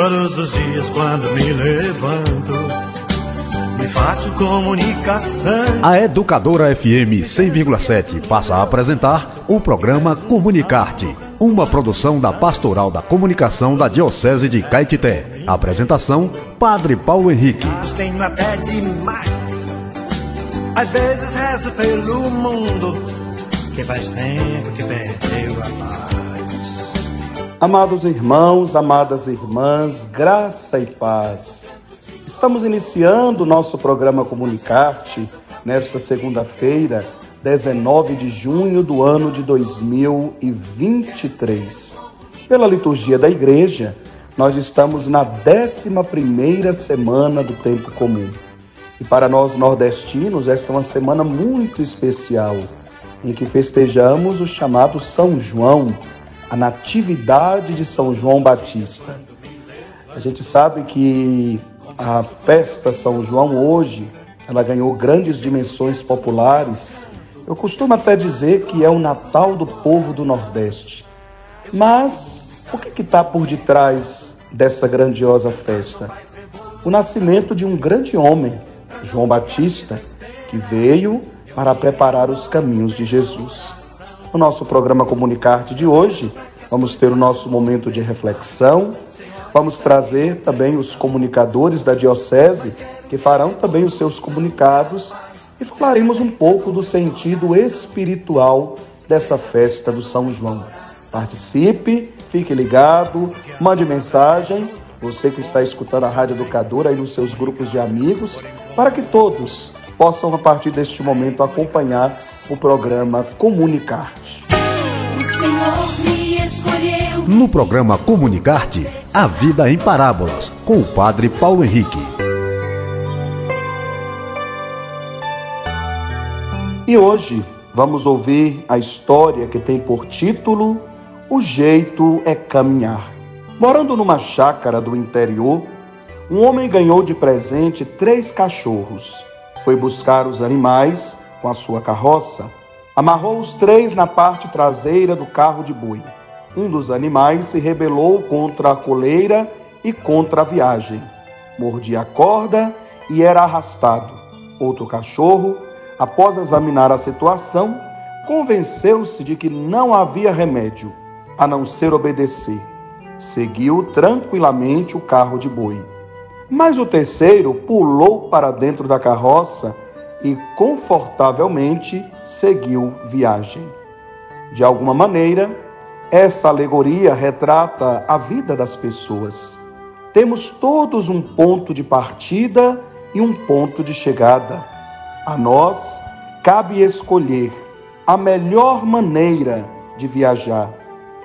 Todos os dias quando me levanto, me faço comunicação. A Educadora FM 100,7 passa a apresentar o programa Comunicarte, uma produção da Pastoral da Comunicação da Diocese de Caetité. Apresentação: Padre Paulo Henrique. Tenho até demais. Às vezes rezo pelo mundo, que faz tempo que perdeu a paz. Amados irmãos, amadas irmãs, graça e paz. Estamos iniciando o nosso programa Comunicarte nesta segunda-feira, 19 de junho do ano de 2023. Pela liturgia da igreja, nós estamos na 11ª semana do tempo comum. E para nós nordestinos, esta é uma semana muito especial, em que festejamos o chamado São João, a natividade de São João Batista. A gente sabe que a festa São João hoje, ela ganhou grandes dimensões populares. Eu costumo até dizer que é o Natal do povo do Nordeste. Mas o que está por detrás dessa grandiosa festa? O nascimento de um grande homem, João Batista, que veio para preparar os caminhos de Jesus. No nosso programa Comunicarte de hoje, vamos ter o nosso momento de reflexão, vamos trazer também os comunicadores da Diocese, que farão também os seus comunicados, e falaremos um pouco do sentido espiritual dessa festa do São João. Participe, fique ligado, mande mensagem, você que está escutando a Rádio Educadora aí nos seus grupos de amigos, para que todos possam, a partir deste momento, acompanhar o programa Comunicarte. No programa Comunicarte, a vida em parábolas, com o Padre Paulo Henrique. E hoje vamos ouvir a história que tem por título O Jeito é Caminhar. Morando numa chácara do interior, um homem ganhou de presente três cachorros. Foi buscar os animais com a sua carroça, amarrou os três na parte traseira do carro de boi. Um dos animais se rebelou contra a coleira e contra a viagem. Mordia a corda e era arrastado. Outro cachorro, após examinar a situação, convenceu-se de que não havia remédio a não ser obedecer. Seguiu tranquilamente o carro de boi. Mas o terceiro pulou para dentro da carroça e confortavelmente seguiu viagem. De alguma maneira, essa alegoria retrata a vida das pessoas. Temos todos um ponto de partida e um ponto de chegada. A nós cabe escolher a melhor maneira de viajar.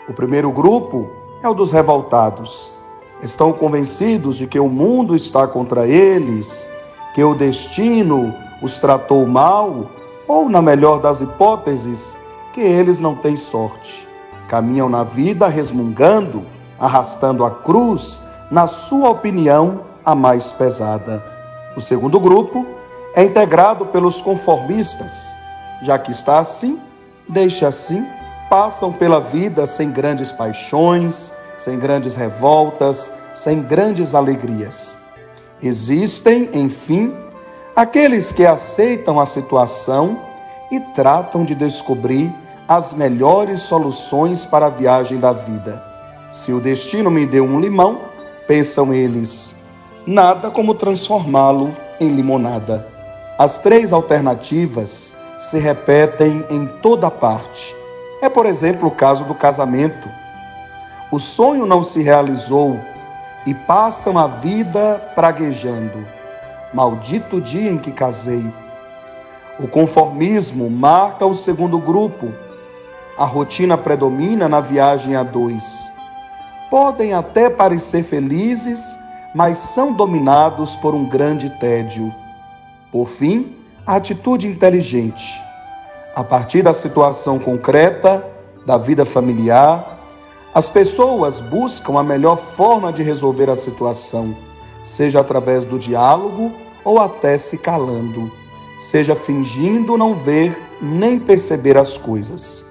O primeiro grupo é o dos revoltados. Estão convencidos de que o mundo está contra eles, que o destino os tratou mal, ou, na melhor das hipóteses, que eles não têm sorte. Caminham na vida resmungando, arrastando a cruz, na sua opinião, a mais pesada. O segundo grupo é integrado pelos conformistas. Já que está assim, deixa assim, passam pela vida sem grandes paixões, sem grandes revoltas, sem grandes alegrias. Existem, enfim, aqueles que aceitam a situação e tratam de descobrir as melhores soluções para a viagem da vida. Se o destino me deu um limão, pensam eles, nada como transformá-lo em limonada. As três alternativas se repetem em toda parte. É, por exemplo, o caso do casamento. O sonho não se realizou e passam a vida praguejando Maldito dia em que casei. O conformismo marca o segundo grupo. A rotina predomina na viagem a dois. Podem até parecer felizes, mas são dominados por um grande tédio. Por fim, a atitude inteligente. A partir da situação concreta, da vida familiar, as pessoas buscam a melhor forma de resolver a situação, seja através do diálogo ou até se calando, seja fingindo não ver nem perceber as coisas.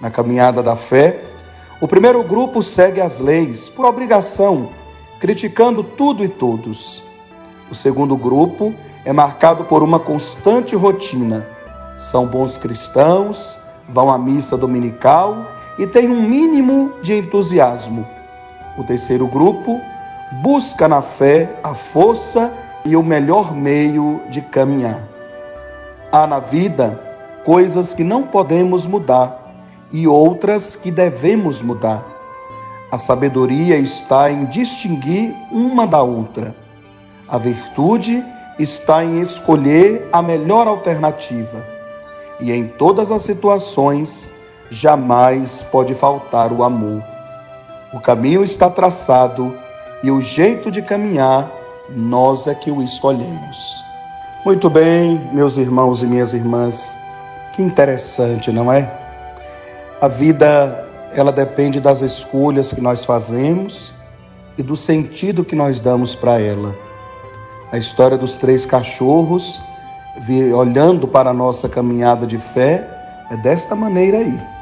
Na caminhada da fé, o primeiro grupo segue as leis por obrigação, criticando tudo e todos. O segundo grupo é marcado por uma constante rotina. São bons cristãos, vão à missa dominical e têm um mínimo de entusiasmo. O terceiro grupo busca na fé a força e o melhor meio de caminhar. Há na vida coisas que não podemos mudar e outras que devemos mudar. A sabedoria está em distinguir uma da outra. A virtude está em escolher a melhor alternativa. E em todas as situações, jamais pode faltar o amor. O caminho está traçado e o jeito de caminhar, nós é que o escolhemos. Muito bem, meus irmãos e minhas irmãs, que interessante, não é? A vida, ela depende das escolhas que nós fazemos e do sentido que nós damos para ela. A história dos três cachorros, olhando para a nossa caminhada de fé, é desta maneira aí.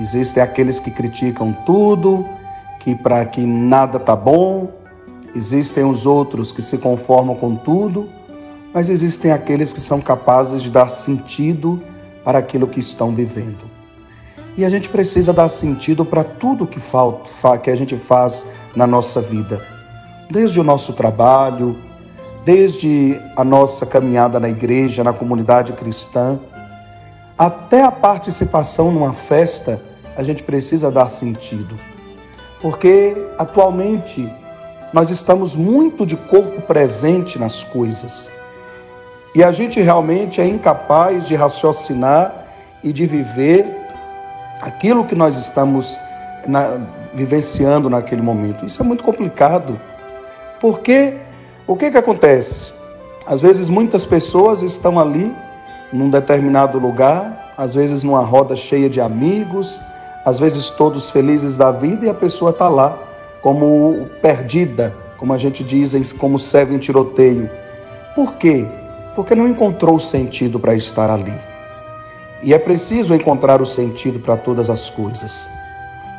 Existem aqueles que criticam tudo, que para que nada tá bom. Existem os outros que se conformam com tudo, mas existem aqueles que são capazes de dar sentido para aquilo que estão vivendo. E a gente precisa dar sentido para tudo que falta, que a gente faz na nossa vida, desde o nosso trabalho, desde a nossa caminhada na igreja, na comunidade cristã, até a participação numa festa, a gente precisa dar sentido. Porque atualmente nós estamos muito de corpo presente nas coisas. E a gente realmente é incapaz de raciocinar e de viver aquilo que nós estamos na, vivenciando naquele momento. Isso é muito complicado. Porque o que, que acontece? Às vezes muitas pessoas estão ali num determinado lugar, às vezes numa roda cheia de amigos, às vezes todos felizes da vida e a pessoa está lá como perdida, como a gente diz, como cego em tiroteio. Por quê? Porque não encontrou sentido para estar ali. E é preciso encontrar o sentido para todas as coisas.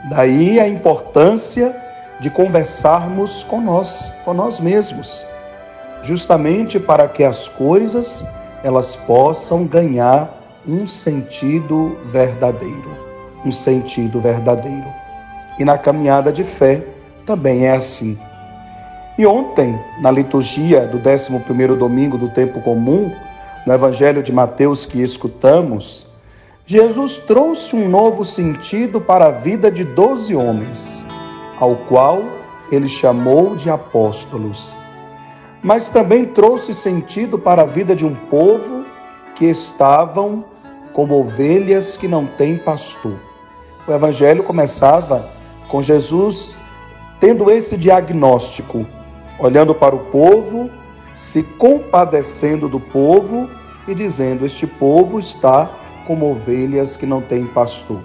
Daí a importância de conversarmos com nós, com nós mesmos, justamente para que as coisas elas possam ganhar um sentido verdadeiro um sentido verdadeiro. E na caminhada de fé também é assim. E ontem, na liturgia do 11º domingo do tempo comum, no Evangelho de Mateus que escutamos, Jesus trouxe um novo sentido para a vida de doze homens, ao qual ele chamou de apóstolos. Mas também trouxe sentido para a vida de um povo que estavam como ovelhas que não têm pastor. O evangelho começava com Jesus tendo esse diagnóstico, olhando para o povo, se compadecendo do povo e dizendo: Este povo está como ovelhas que não têm pastor.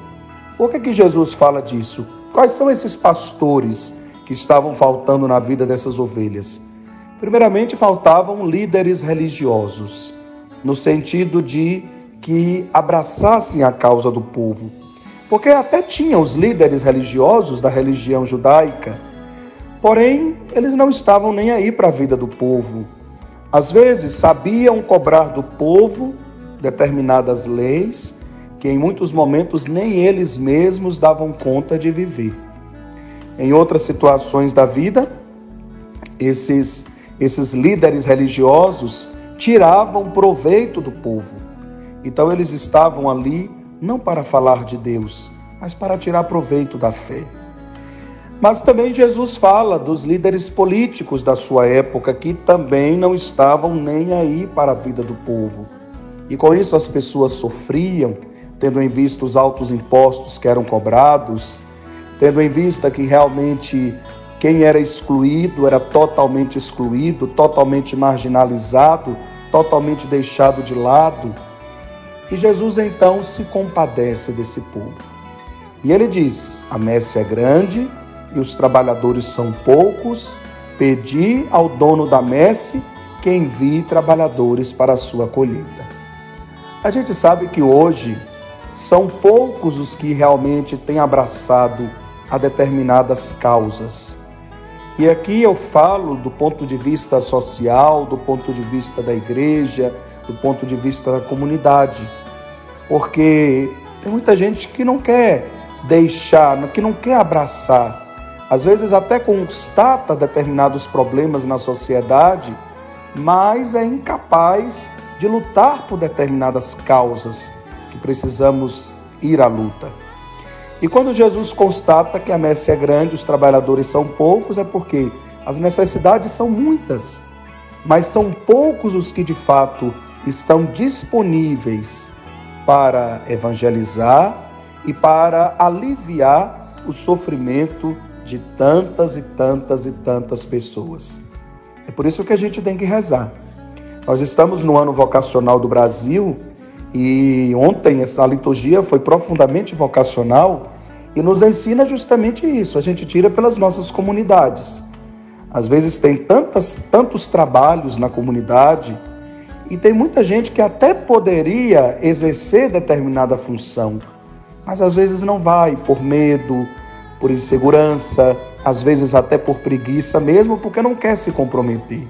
Por que, que Jesus fala disso? Quais são esses pastores que estavam faltando na vida dessas ovelhas? Primeiramente, faltavam líderes religiosos, no sentido de que abraçassem a causa do povo porque até tinha os líderes religiosos da religião judaica, porém eles não estavam nem aí para a vida do povo. Às vezes sabiam cobrar do povo determinadas leis que em muitos momentos nem eles mesmos davam conta de viver. Em outras situações da vida, esses, esses líderes religiosos tiravam proveito do povo. Então eles estavam ali não para falar de Deus, mas para tirar proveito da fé. Mas também Jesus fala dos líderes políticos da sua época que também não estavam nem aí para a vida do povo. E com isso as pessoas sofriam, tendo em vista os altos impostos que eram cobrados, tendo em vista que realmente quem era excluído era totalmente excluído, totalmente marginalizado, totalmente deixado de lado. E Jesus então se compadece desse povo. E ele diz: A messe é grande e os trabalhadores são poucos. Pedi ao dono da messe que envie trabalhadores para a sua colheita. A gente sabe que hoje são poucos os que realmente têm abraçado a determinadas causas. E aqui eu falo do ponto de vista social, do ponto de vista da igreja, do ponto de vista da comunidade. Porque tem muita gente que não quer deixar, que não quer abraçar. Às vezes até constata determinados problemas na sociedade, mas é incapaz de lutar por determinadas causas que precisamos ir à luta. E quando Jesus constata que a messe é grande, os trabalhadores são poucos, é porque as necessidades são muitas, mas são poucos os que de fato estão disponíveis para evangelizar e para aliviar o sofrimento de tantas e tantas e tantas pessoas. É por isso que a gente tem que rezar. Nós estamos no ano vocacional do Brasil e ontem essa liturgia foi profundamente vocacional e nos ensina justamente isso. A gente tira pelas nossas comunidades. Às vezes tem tantas, tantos trabalhos na comunidade e tem muita gente que até poderia exercer determinada função, mas às vezes não vai por medo, por insegurança, às vezes até por preguiça mesmo, porque não quer se comprometer.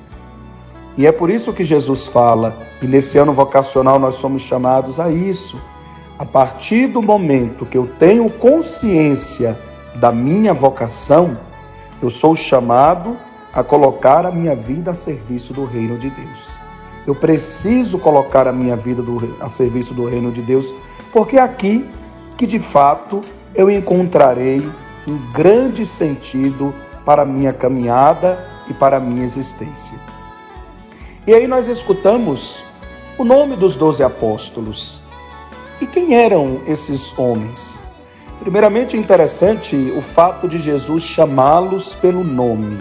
E é por isso que Jesus fala, e nesse ano vocacional nós somos chamados a isso a partir do momento que eu tenho consciência da minha vocação, eu sou chamado a colocar a minha vida a serviço do reino de Deus. Eu preciso colocar a minha vida do, a serviço do reino de Deus, porque é aqui que de fato eu encontrarei um grande sentido para a minha caminhada e para a minha existência. E aí nós escutamos o nome dos doze apóstolos. E quem eram esses homens? Primeiramente, interessante o fato de Jesus chamá-los pelo nome.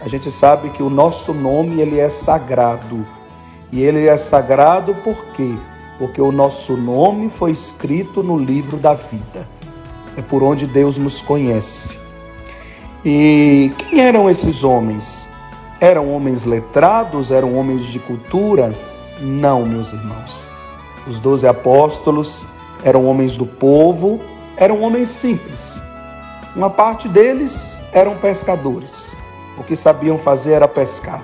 A gente sabe que o nosso nome ele é sagrado. E ele é sagrado por quê? Porque o nosso nome foi escrito no livro da vida. É por onde Deus nos conhece. E quem eram esses homens? Eram homens letrados? Eram homens de cultura? Não, meus irmãos. Os doze apóstolos eram homens do povo, eram homens simples. Uma parte deles eram pescadores. O que sabiam fazer era pescar.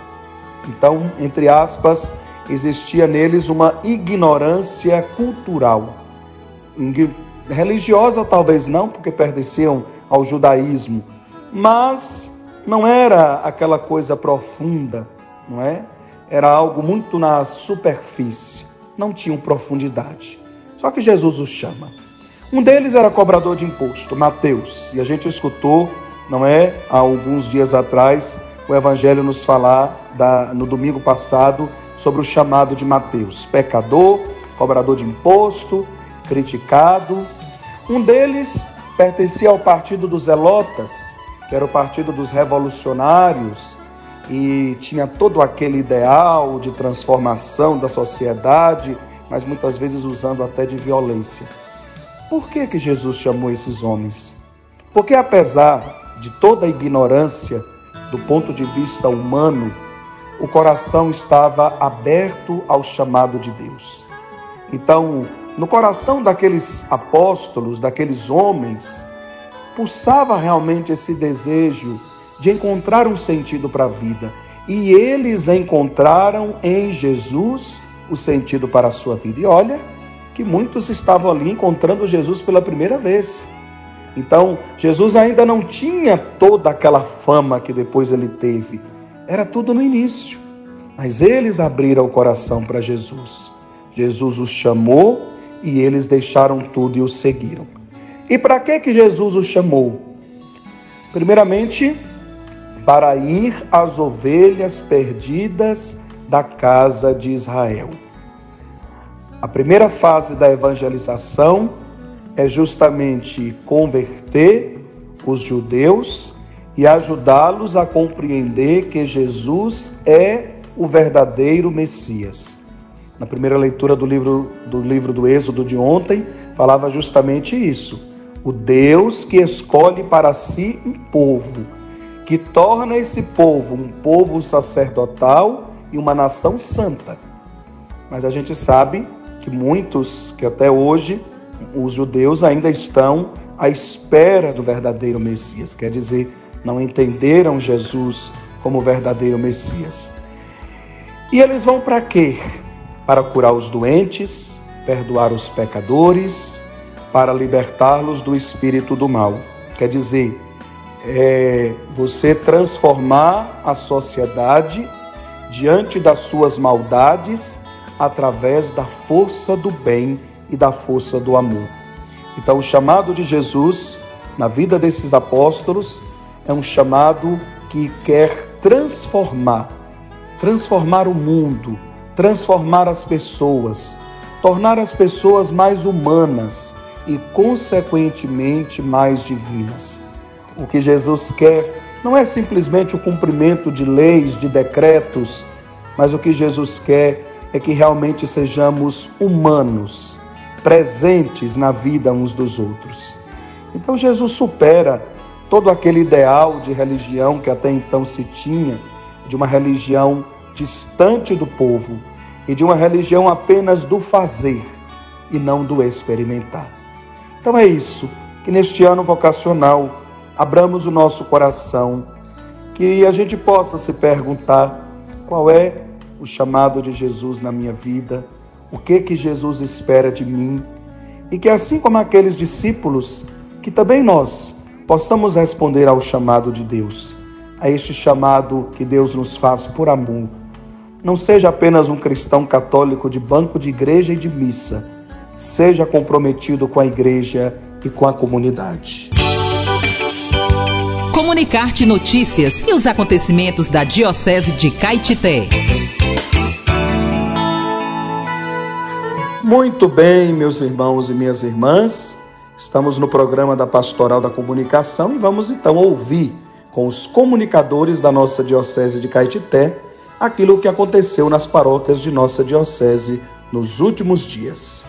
Então, entre aspas, existia neles uma ignorância cultural. Religiosa talvez não, porque pertenciam ao judaísmo, mas não era aquela coisa profunda, não é? Era algo muito na superfície não tinham profundidade. Só que Jesus os chama. Um deles era cobrador de imposto, Mateus, e a gente escutou, não é, há alguns dias atrás, o Evangelho nos falar da, no domingo passado sobre o chamado de Mateus, pecador, cobrador de imposto, criticado. Um deles pertencia ao partido dos Zelotas, que era o partido dos revolucionários, e tinha todo aquele ideal de transformação da sociedade, mas muitas vezes usando até de violência. Por que, que Jesus chamou esses homens? Porque apesar de toda a ignorância do ponto de vista humano, o coração estava aberto ao chamado de Deus. Então, no coração daqueles apóstolos, daqueles homens, pulsava realmente esse desejo de encontrar um sentido para a vida. E eles encontraram em Jesus o sentido para a sua vida. E olha que muitos estavam ali encontrando Jesus pela primeira vez. Então, Jesus ainda não tinha toda aquela fama que depois ele teve. Era tudo no início. Mas eles abriram o coração para Jesus. Jesus os chamou e eles deixaram tudo e o seguiram. E para que que Jesus os chamou? Primeiramente, para ir às ovelhas perdidas da casa de Israel. A primeira fase da evangelização é justamente converter os judeus e ajudá-los a compreender que Jesus é o verdadeiro Messias. Na primeira leitura do livro do livro do Êxodo de ontem, falava justamente isso. O Deus que escolhe para si um povo que torna esse povo um povo sacerdotal e uma nação santa. Mas a gente sabe que muitos, que até hoje, os judeus ainda estão à espera do verdadeiro Messias, quer dizer, não entenderam Jesus como verdadeiro Messias. E eles vão para quê? Para curar os doentes, perdoar os pecadores, para libertá-los do espírito do mal. Quer dizer, é você transformar a sociedade diante das suas maldades através da força do bem e da força do amor. Então, o chamado de Jesus na vida desses apóstolos é um chamado que quer transformar, transformar o mundo, transformar as pessoas, tornar as pessoas mais humanas e, consequentemente, mais divinas. O que Jesus quer não é simplesmente o cumprimento de leis, de decretos, mas o que Jesus quer é que realmente sejamos humanos, presentes na vida uns dos outros. Então Jesus supera todo aquele ideal de religião que até então se tinha, de uma religião distante do povo e de uma religião apenas do fazer e não do experimentar. Então é isso, que neste ano vocacional abramos o nosso coração, que a gente possa se perguntar qual é o chamado de Jesus na minha vida, o que que Jesus espera de mim, e que assim como aqueles discípulos, que também nós possamos responder ao chamado de Deus, a este chamado que Deus nos faz por amor. Não seja apenas um cristão católico de banco de igreja e de missa, seja comprometido com a igreja e com a comunidade comunicar-te notícias e os acontecimentos da Diocese de Caetité. Muito bem, meus irmãos e minhas irmãs, estamos no programa da Pastoral da Comunicação e vamos então ouvir com os comunicadores da nossa Diocese de Caetité aquilo que aconteceu nas paróquias de nossa Diocese nos últimos dias.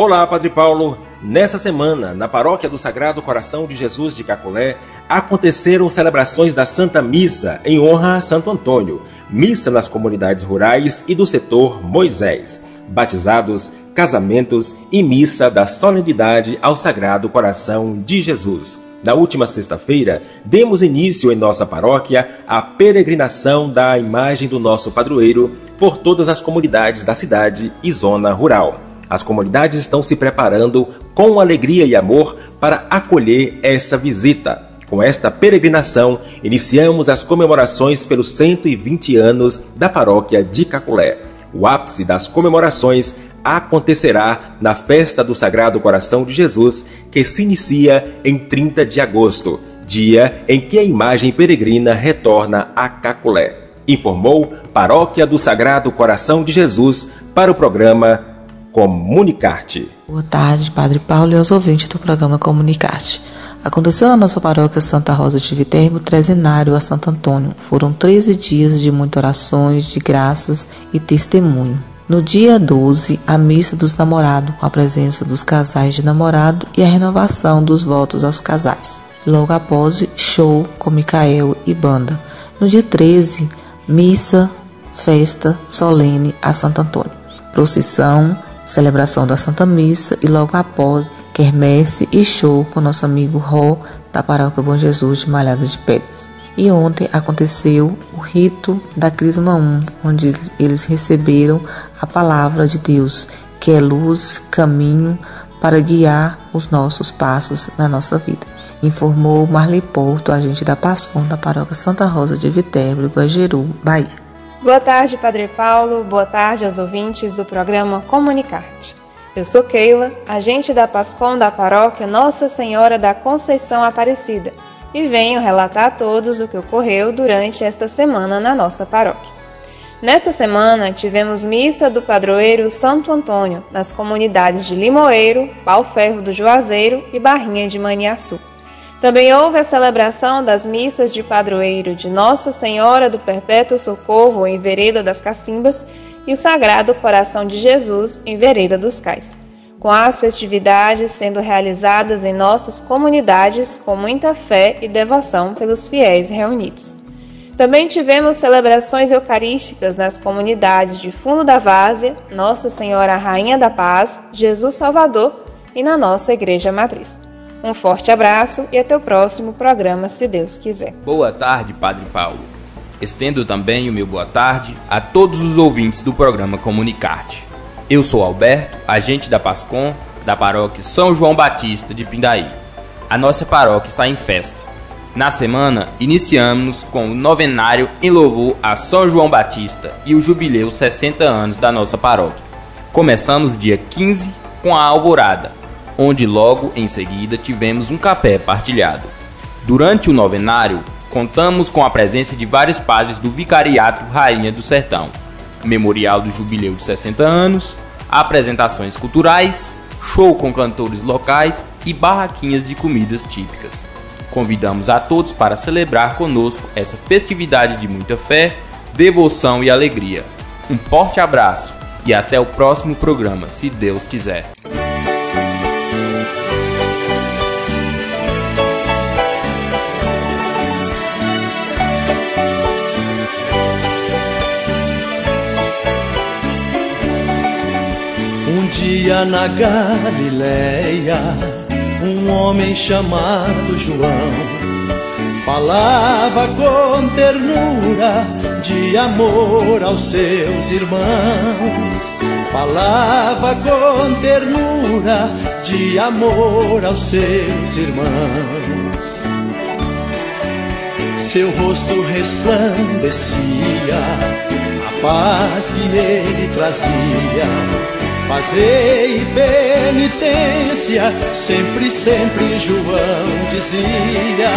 Olá, Padre Paulo. Nessa semana, na paróquia do Sagrado Coração de Jesus de Cacolé, aconteceram celebrações da Santa Missa em honra a Santo Antônio, missa nas comunidades rurais e do setor Moisés, batizados, casamentos e missa da solenidade ao Sagrado Coração de Jesus. Na última sexta-feira, demos início em nossa paróquia à peregrinação da imagem do nosso padroeiro por todas as comunidades da cidade e zona rural. As comunidades estão se preparando com alegria e amor para acolher essa visita. Com esta peregrinação, iniciamos as comemorações pelos 120 anos da paróquia de Caculé. O ápice das comemorações acontecerá na festa do Sagrado Coração de Jesus, que se inicia em 30 de agosto, dia em que a imagem peregrina retorna a Caculé. Informou Paróquia do Sagrado Coração de Jesus para o programa Comunicarte. Boa tarde, Padre Paulo e aos ouvintes do programa Comunicarte. Aconteceu na nossa paróquia Santa Rosa de Viterbo trezenário a Santo Antônio. Foram 13 dias de muitas orações, de graças e testemunho. No dia 12, a missa dos namorados, com a presença dos casais de namorado e a renovação dos votos aos casais. Logo após, show com Micael e banda. No dia 13, missa, festa solene a Santo Antônio. Procissão, celebração da Santa Missa e logo após, quermesse e show com nosso amigo Ró da Paróquia Bom Jesus de Malhada de Pedras. E ontem aconteceu o rito da Crisma 1, onde eles receberam a palavra de Deus, que é luz, caminho para guiar os nossos passos na nossa vida. Informou Marley Porto, agente da Passão da Paróquia Santa Rosa de Viterbo, Guajeru, Bahia. Boa tarde, Padre Paulo. Boa tarde aos ouvintes do programa Comunicarte. Eu sou Keila, agente da PASCOM da paróquia Nossa Senhora da Conceição Aparecida, e venho relatar a todos o que ocorreu durante esta semana na nossa paróquia. Nesta semana, tivemos missa do padroeiro Santo Antônio nas comunidades de Limoeiro, Pau Ferro do Juazeiro e Barrinha de Maniaçu. Também houve a celebração das missas de padroeiro de Nossa Senhora do Perpétuo Socorro em Vereda das Cacimbas e o Sagrado Coração de Jesus em Vereda dos Cais, com as festividades sendo realizadas em nossas comunidades com muita fé e devoção pelos fiéis reunidos. Também tivemos celebrações eucarísticas nas comunidades de Fundo da Várzea, Nossa Senhora Rainha da Paz, Jesus Salvador e na nossa Igreja Matriz. Um forte abraço e até o próximo programa, se Deus quiser. Boa tarde, Padre Paulo. Estendo também o meu boa tarde a todos os ouvintes do programa Comunicarte. Eu sou Alberto, agente da Pascom, da paróquia São João Batista de Pindaí. A nossa paróquia está em festa. Na semana, iniciamos com o novenário em louvor a São João Batista e o jubileu 60 anos da nossa paróquia. Começamos dia 15 com a alvorada, onde logo em seguida tivemos um café partilhado. Durante o novenário, contamos com a presença de vários padres do Vicariato Rainha do Sertão, memorial do jubileu de 60 anos, apresentações culturais, show com cantores locais e barraquinhas de comidas típicas. Convidamos a todos para celebrar conosco essa festividade de muita fé, devoção e alegria. Um forte abraço e até o próximo programa, se Deus quiser. Dia na Galileia, um homem chamado João falava com ternura de amor aos seus irmãos. Falava com ternura de amor aos seus irmãos. Seu rosto resplandecia, a paz que ele trazia Fazei penitência, sempre, sempre João dizia.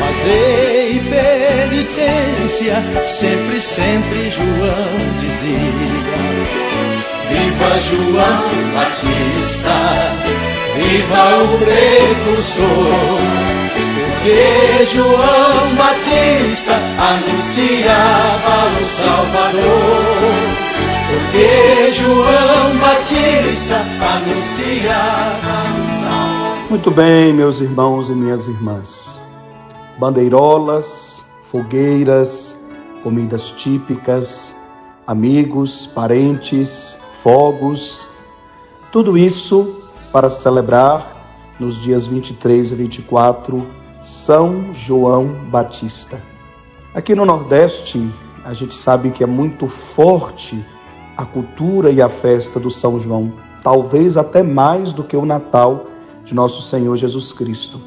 Fazei penitência, sempre, sempre João dizia. Viva João Batista, viva o precursor. Porque João Batista anunciava o Salvador. Porque João Batista anunciava. Muito bem, meus irmãos e minhas irmãs. Bandeirolas, fogueiras, comidas típicas, amigos, parentes, fogos, tudo isso para celebrar nos dias 23 e 24 São João Batista. Aqui no Nordeste, a gente sabe que é muito forte a cultura e a festa do São João, talvez até mais do que o Natal de nosso Senhor Jesus Cristo.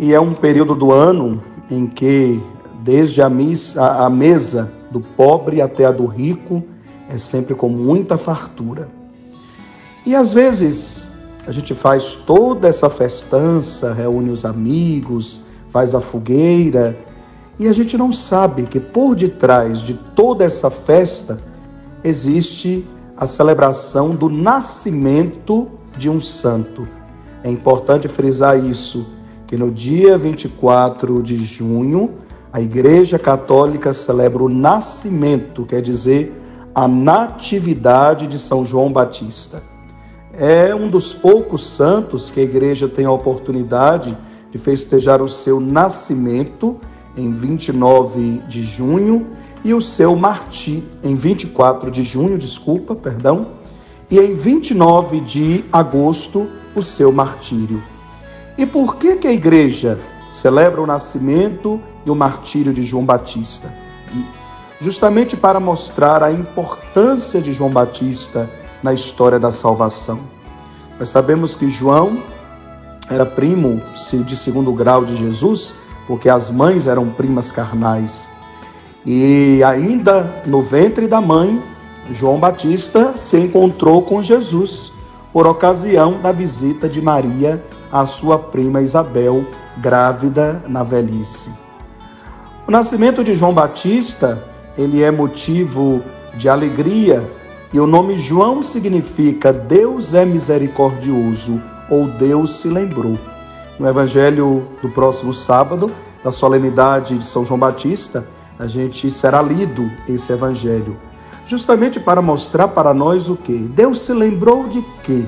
E é um período do ano em que, desde a, missa, a mesa do pobre até a do rico, é sempre com muita fartura. E às vezes a gente faz toda essa festança, reúne os amigos, faz a fogueira, e a gente não sabe que por detrás de toda essa festa existe a celebração do nascimento de um santo. É importante frisar isso, que no dia 24 de junho, a Igreja Católica celebra o nascimento, quer dizer, a natividade de São João Batista. É um dos poucos santos que a igreja tem a oportunidade de festejar o seu nascimento em 29 de junho e o seu martírio em 24 de junho, desculpa, perdão, e em 29 de agosto o seu martírio. E por que que a igreja celebra o nascimento e o martírio de João Batista? Justamente para mostrar a importância de João Batista na história da salvação. Nós sabemos que João era primo de segundo grau de Jesus, porque as mães eram primas carnais. E ainda no ventre da mãe, João Batista se encontrou com Jesus por ocasião da visita de Maria à sua prima Isabel, grávida na velhice. O nascimento de João Batista, ele é motivo de alegria, e o nome João significa Deus é misericordioso ou Deus se lembrou. No evangelho do próximo sábado, da solenidade de São João Batista, a gente será lido esse evangelho, justamente para mostrar para nós o que? Deus se lembrou de quê?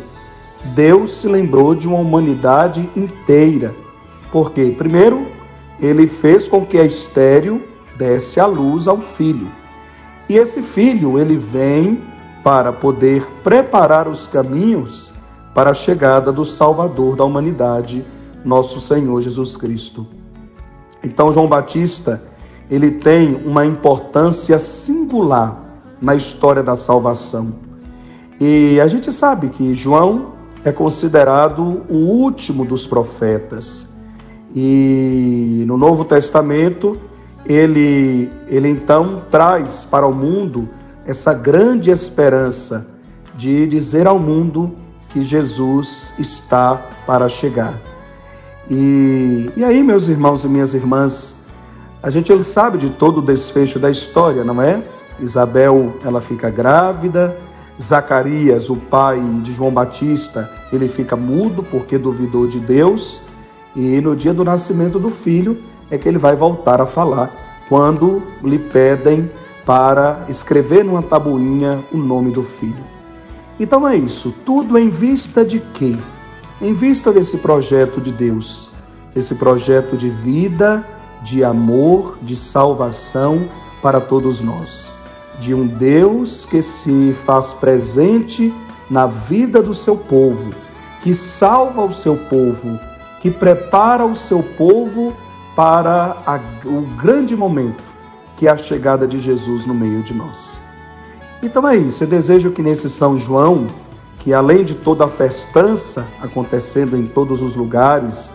Deus se lembrou de uma humanidade inteira. Por quê? Primeiro, ele fez com que a estéreo desse a luz ao filho. E esse filho, ele vem para poder preparar os caminhos para a chegada do Salvador da humanidade, nosso Senhor Jesus Cristo. Então João Batista, ele tem uma importância singular na história da salvação. E a gente sabe que João é considerado o último dos profetas. E no Novo Testamento, ele, ele então traz para o mundo essa grande esperança de dizer ao mundo que Jesus está para chegar. E, e aí, meus irmãos e minhas irmãs, a gente sabe de todo o desfecho da história, não é? Isabel, ela fica grávida, Zacarias, o pai de João Batista, ele fica mudo porque duvidou de Deus, e no dia do nascimento do filho é que ele vai voltar a falar, quando lhe pedem para escrever numa tabuinha o nome do filho. Então é isso, tudo em vista de quê? Em vista desse projeto de Deus, esse projeto de vida, de amor, de salvação para todos nós. De um Deus que se faz presente na vida do seu povo, que salva o seu povo, que prepara o seu povo para a, o grande momento que é a chegada de Jesus no meio de nós. Então é isso, eu desejo que nesse São João, que além de toda a festança acontecendo em todos os lugares,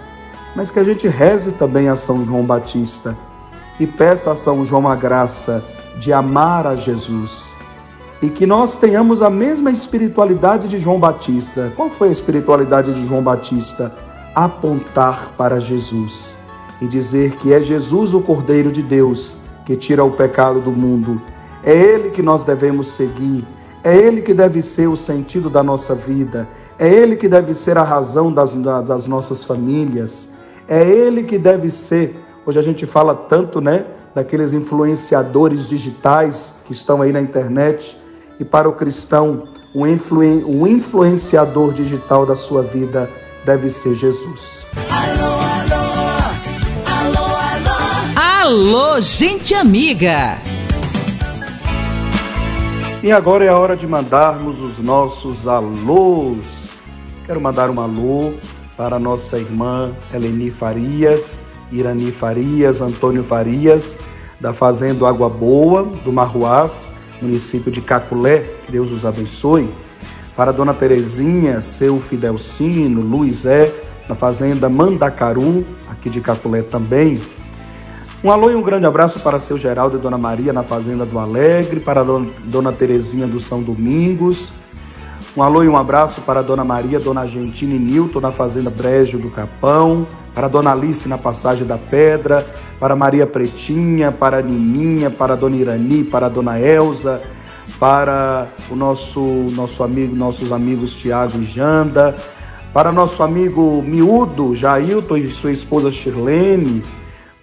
mas que a gente reze também a São João Batista e peça a São João a graça de amar a Jesus. E que nós tenhamos a mesma espiritualidade de João Batista. Qual foi a espiritualidade de João Batista? Apontar para Jesus e dizer que é Jesus o Cordeiro de Deus que tira o pecado do mundo. É Ele que nós devemos seguir, é Ele que deve ser o sentido da nossa vida, é Ele que deve ser a razão das, das nossas famílias, é Ele que deve ser. Hoje a gente fala tanto, né, daqueles influenciadores digitais que estão aí na internet, e para o cristão, o, influen o influenciador digital da sua vida deve ser Jesus. Alô, gente amiga! E agora é a hora de mandarmos os nossos alôs. Quero mandar um alô para nossa irmã Eleni Farias, Irani Farias, Antônio Farias, da Fazenda Água Boa, do Marruás, município de Caculé, que Deus os abençoe. Para dona Terezinha, seu Fidelcino, Luizé, da Fazenda Mandacaru, aqui de Caculé também. Um alô e um grande abraço para seu Geraldo e Dona Maria na Fazenda do Alegre, para Dona Terezinha do São Domingos. Um alô e um abraço para a Dona Maria, Dona Argentina e Nilton na Fazenda Brejo do Capão, para a Dona Alice na Passagem da Pedra, para Maria Pretinha, para a Nininha, para a Dona Irani, para a Dona Elza, para o nosso, nosso amigo, nossos amigos Tiago e Janda, para nosso amigo miúdo Jailton e sua esposa Shirlene,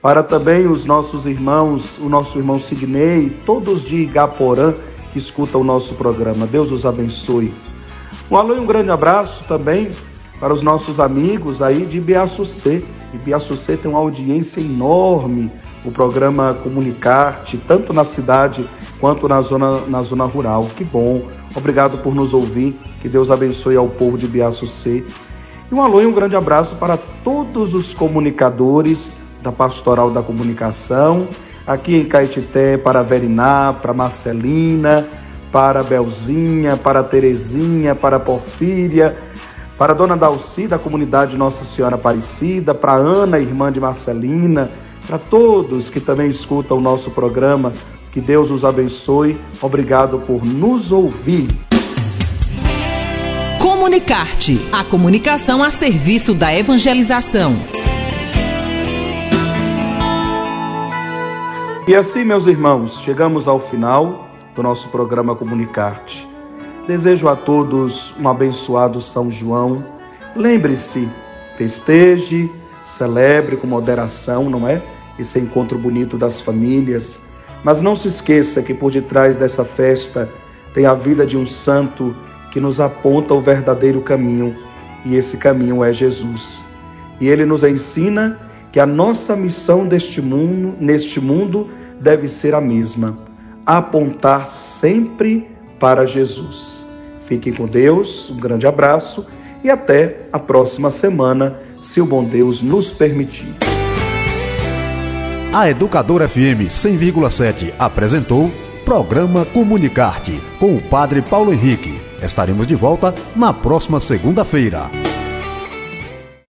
para também os nossos irmãos, o nosso irmão Sidney, todos de Igaporã que escutam o nosso programa. Deus os abençoe. Um alô e um grande abraço também para os nossos amigos aí de Biaçucê. E Biaçucê tem uma audiência enorme, o programa Comunicarte, tanto na cidade quanto na zona, na zona rural. Que bom. Obrigado por nos ouvir. Que Deus abençoe ao povo de Biaçucê. E um alô e um grande abraço para todos os comunicadores da Pastoral da Comunicação, aqui em Caetité, para Veriná, para Marcelina, para Belzinha, para Terezinha, para Porfíria, para Dona Dalci, da comunidade Nossa Senhora Aparecida, para Ana, irmã de Marcelina, para todos que também escutam o nosso programa, que Deus os abençoe. Obrigado por nos ouvir. Comunicarte, a comunicação a serviço da evangelização. E assim, meus irmãos, chegamos ao final do nosso programa Comunicarte. Desejo a todos um abençoado São João. Lembre-se, festeje, celebre com moderação, não é? Esse encontro bonito das famílias. Mas não se esqueça que por detrás dessa festa tem a vida de um santo que nos aponta o verdadeiro caminho, e esse caminho é Jesus. E ele nos ensina que a nossa missão deste mundo, neste mundo deve ser a mesma: apontar sempre para Jesus. Fiquem com Deus, um grande abraço e até a próxima semana, se o bom Deus nos permitir. A Educadora FM 100,7 apresentou Programa Comunicarte com o Padre Paulo Henrique. Estaremos de volta na próxima segunda-feira.